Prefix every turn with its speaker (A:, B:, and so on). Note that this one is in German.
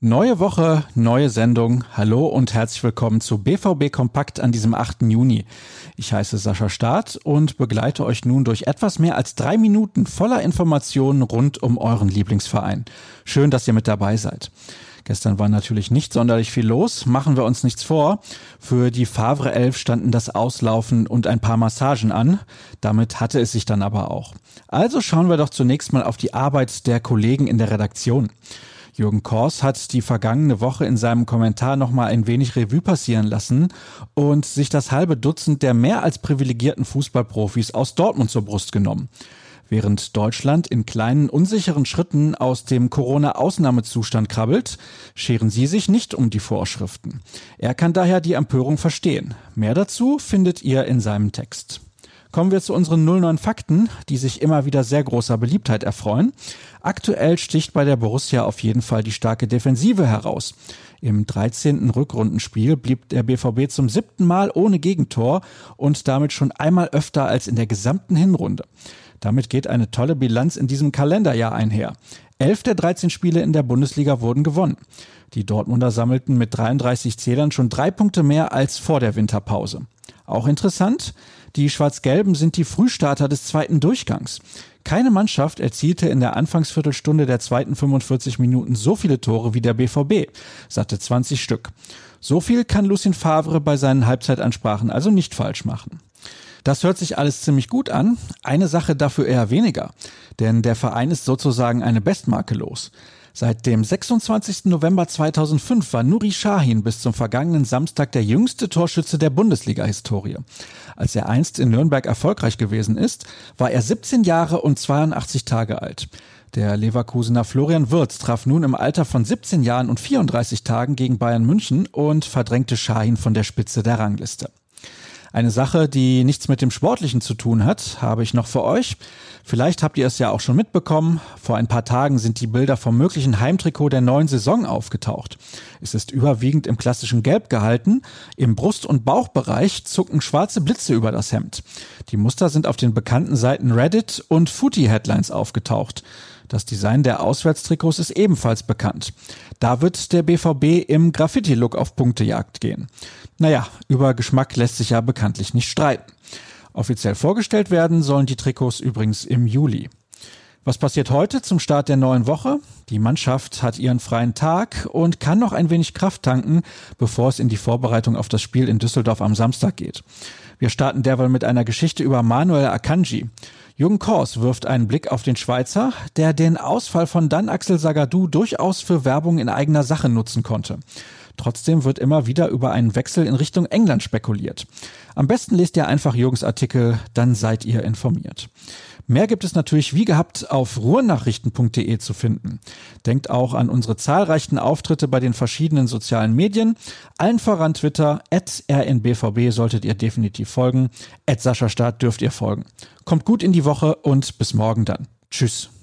A: Neue Woche, neue Sendung. Hallo und herzlich willkommen zu BVB Kompakt an diesem 8. Juni. Ich heiße Sascha Staat und begleite euch nun durch etwas mehr als drei Minuten voller Informationen rund um euren Lieblingsverein. Schön, dass ihr mit dabei seid. Gestern war natürlich nicht sonderlich viel los, machen wir uns nichts vor. Für die Favre 11 standen das Auslaufen und ein paar Massagen an. Damit hatte es sich dann aber auch. Also schauen wir doch zunächst mal auf die Arbeit der Kollegen in der Redaktion. Jürgen Kors hat die vergangene Woche in seinem Kommentar nochmal ein wenig Revue passieren lassen und sich das halbe Dutzend der mehr als privilegierten Fußballprofis aus Dortmund zur Brust genommen. Während Deutschland in kleinen, unsicheren Schritten aus dem Corona-Ausnahmezustand krabbelt, scheren sie sich nicht um die Vorschriften. Er kann daher die Empörung verstehen. Mehr dazu findet ihr in seinem Text. Kommen wir zu unseren 09 Fakten, die sich immer wieder sehr großer Beliebtheit erfreuen. Aktuell sticht bei der Borussia auf jeden Fall die starke Defensive heraus. Im 13. Rückrundenspiel blieb der BVB zum siebten Mal ohne Gegentor und damit schon einmal öfter als in der gesamten Hinrunde. Damit geht eine tolle Bilanz in diesem Kalenderjahr einher. Elf der 13 Spiele in der Bundesliga wurden gewonnen. Die Dortmunder sammelten mit 33 Zählern schon drei Punkte mehr als vor der Winterpause. Auch interessant, die Schwarz-Gelben sind die Frühstarter des zweiten Durchgangs. Keine Mannschaft erzielte in der Anfangsviertelstunde der zweiten 45 Minuten so viele Tore wie der BVB, satte 20 Stück. So viel kann Lucien Favre bei seinen Halbzeitansprachen also nicht falsch machen. Das hört sich alles ziemlich gut an, eine Sache dafür eher weniger, denn der Verein ist sozusagen eine Bestmarke los. Seit dem 26. November 2005 war Nuri Sahin bis zum vergangenen Samstag der jüngste Torschütze der Bundesliga-Historie. Als er einst in Nürnberg erfolgreich gewesen ist, war er 17 Jahre und 82 Tage alt. Der Leverkusener Florian Wirz traf nun im Alter von 17 Jahren und 34 Tagen gegen Bayern München und verdrängte Schahin von der Spitze der Rangliste. Eine Sache, die nichts mit dem Sportlichen zu tun hat, habe ich noch für euch. Vielleicht habt ihr es ja auch schon mitbekommen. Vor ein paar Tagen sind die Bilder vom möglichen Heimtrikot der neuen Saison aufgetaucht. Es ist überwiegend im klassischen Gelb gehalten. Im Brust- und Bauchbereich zucken schwarze Blitze über das Hemd. Die Muster sind auf den bekannten Seiten Reddit und Footy Headlines aufgetaucht. Das Design der Auswärtstrikots ist ebenfalls bekannt. Da wird der BVB im Graffiti-Look auf Punktejagd gehen. Naja, über Geschmack lässt sich ja bekanntlich nicht streiten. Offiziell vorgestellt werden sollen die Trikots übrigens im Juli. Was passiert heute zum Start der neuen Woche? Die Mannschaft hat ihren freien Tag und kann noch ein wenig Kraft tanken, bevor es in die Vorbereitung auf das Spiel in Düsseldorf am Samstag geht. Wir starten derweil mit einer Geschichte über Manuel Akanji. Jürgen Kors wirft einen Blick auf den Schweizer, der den Ausfall von Dan Axel Sagadou durchaus für Werbung in eigener Sache nutzen konnte. Trotzdem wird immer wieder über einen Wechsel in Richtung England spekuliert. Am besten lest ihr einfach Jürgens Artikel, dann seid ihr informiert. Mehr gibt es natürlich wie gehabt auf ruhrnachrichten.de zu finden. Denkt auch an unsere zahlreichen Auftritte bei den verschiedenen sozialen Medien. Allen voran Twitter, at rnbvb solltet ihr definitiv folgen. At Sascha Staat dürft ihr folgen. Kommt gut in die Woche und bis morgen dann. Tschüss.